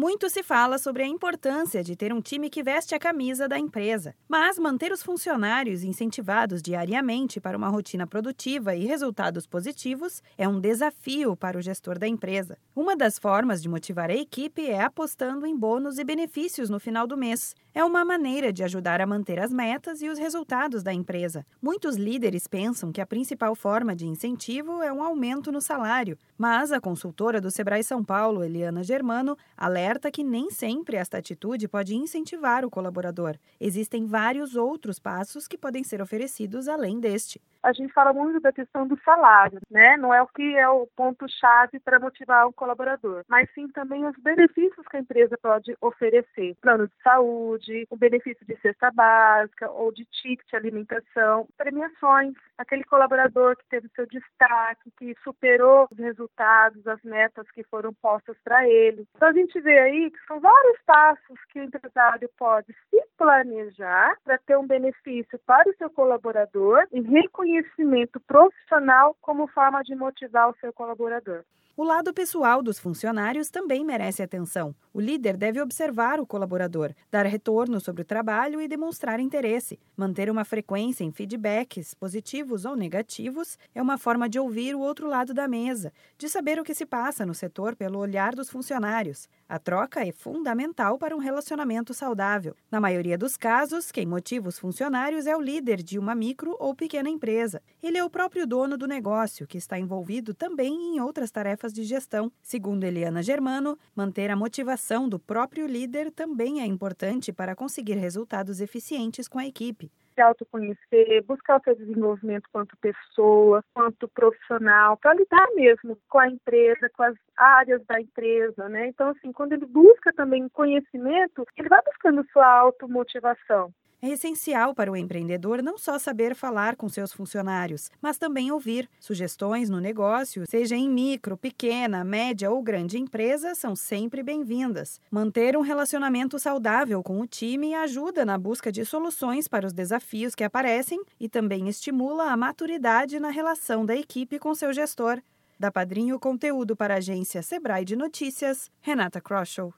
Muito se fala sobre a importância de ter um time que veste a camisa da empresa, mas manter os funcionários incentivados diariamente para uma rotina produtiva e resultados positivos é um desafio para o gestor da empresa. Uma das formas de motivar a equipe é apostando em bônus e benefícios no final do mês. É uma maneira de ajudar a manter as metas e os resultados da empresa. Muitos líderes pensam que a principal forma de incentivo é um aumento no salário, mas a consultora do Sebrae São Paulo, Eliana Germano, alerta que nem sempre esta atitude pode incentivar o colaborador. Existem vários outros passos que podem ser oferecidos além deste a gente fala muito da questão do salário, né? Não é o que é o ponto-chave para motivar o colaborador, mas sim também os benefícios que a empresa pode oferecer. Plano de saúde, o benefício de cesta básica ou de ticket alimentação, premiações, aquele colaborador que teve seu destaque, que superou os resultados, as metas que foram postas para ele. Então a gente vê aí que são vários passos que o empresário pode planejar para ter um benefício para o seu colaborador e reconhecer conhecimento profissional como forma de motivar o seu colaborador. O lado pessoal dos funcionários também merece atenção. O líder deve observar o colaborador, dar retorno sobre o trabalho e demonstrar interesse. Manter uma frequência em feedbacks, positivos ou negativos, é uma forma de ouvir o outro lado da mesa, de saber o que se passa no setor pelo olhar dos funcionários. A troca é fundamental para um relacionamento saudável. Na maioria dos casos, quem motiva os funcionários é o líder de uma micro ou pequena empresa. Ele é o próprio dono do negócio, que está envolvido também em outras de gestão. Segundo Eliana Germano, manter a motivação do próprio líder também é importante para conseguir resultados eficientes com a equipe se autoconhecer, buscar o seu desenvolvimento quanto pessoa, quanto profissional, para lidar mesmo com a empresa, com as áreas da empresa, né? Então, assim, quando ele busca também conhecimento, ele vai buscando sua automotivação. É essencial para o empreendedor não só saber falar com seus funcionários, mas também ouvir. Sugestões no negócio, seja em micro, pequena, média ou grande empresa, são sempre bem-vindas. Manter um relacionamento saudável com o time ajuda na busca de soluções para os desafios que aparecem e também estimula a maturidade na relação da equipe com seu gestor. Da Padrinho Conteúdo para a agência Sebrae de Notícias, Renata Kroschel.